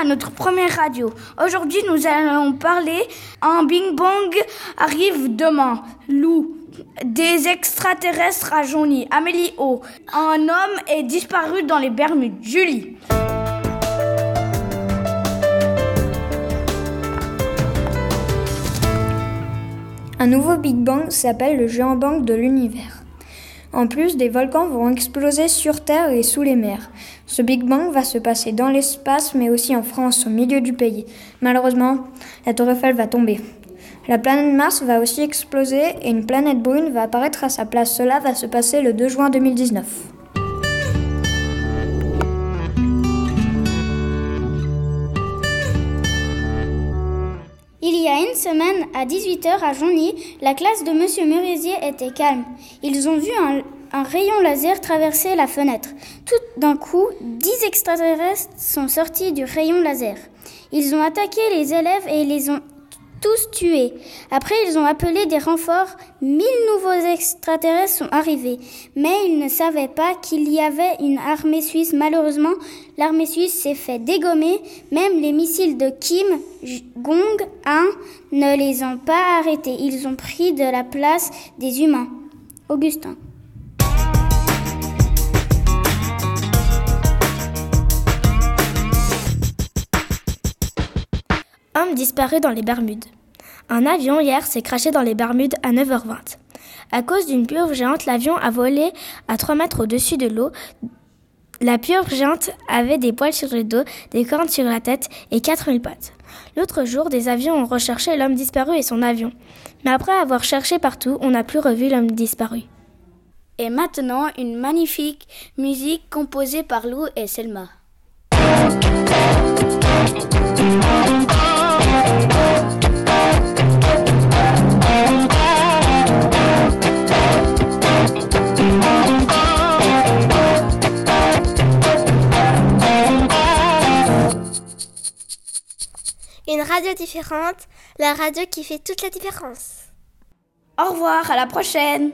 à notre première radio. Aujourd'hui, nous allons parler Un Bing Bang arrive demain. Lou. Des extraterrestres à Johnny. Amélie O. Un homme est disparu dans les Bermudes. Julie. Un nouveau Big Bang s'appelle le géant bang de l'univers. En plus, des volcans vont exploser sur Terre et sous les mers. Ce Big Bang va se passer dans l'espace, mais aussi en France, au milieu du pays. Malheureusement, la Tour Eiffel va tomber. La planète Mars va aussi exploser et une planète brune va apparaître à sa place. Cela va se passer le 2 juin 2019. Il y a une semaine, à 18h à Jonny, la classe de Monsieur Murisier était calme. Ils ont vu un, un rayon laser traverser la fenêtre. Tout d'un coup, dix extraterrestres sont sortis du rayon laser. Ils ont attaqué les élèves et les ont tous tués. Après, ils ont appelé des renforts. Mille nouveaux extraterrestres sont arrivés. Mais ils ne savaient pas qu'il y avait une armée suisse. Malheureusement, l'armée suisse s'est fait dégommer. Même les missiles de Kim Jong-un ne les ont pas arrêtés. Ils ont pris de la place des humains. Augustin. Homme disparu dans les Bermudes. Un avion hier s'est craché dans les Bermudes à 9h20. À cause d'une pieuvre géante, l'avion a volé à 3 mètres au-dessus de l'eau. La pieuvre géante avait des poils sur le dos, des cornes sur la tête et 4000 pattes. L'autre jour, des avions ont recherché l'homme disparu et son avion. Mais après avoir cherché partout, on n'a plus revu l'homme disparu. Et maintenant, une magnifique musique composée par Lou et Selma. Une radio différente, la radio qui fait toute la différence. Au revoir, à la prochaine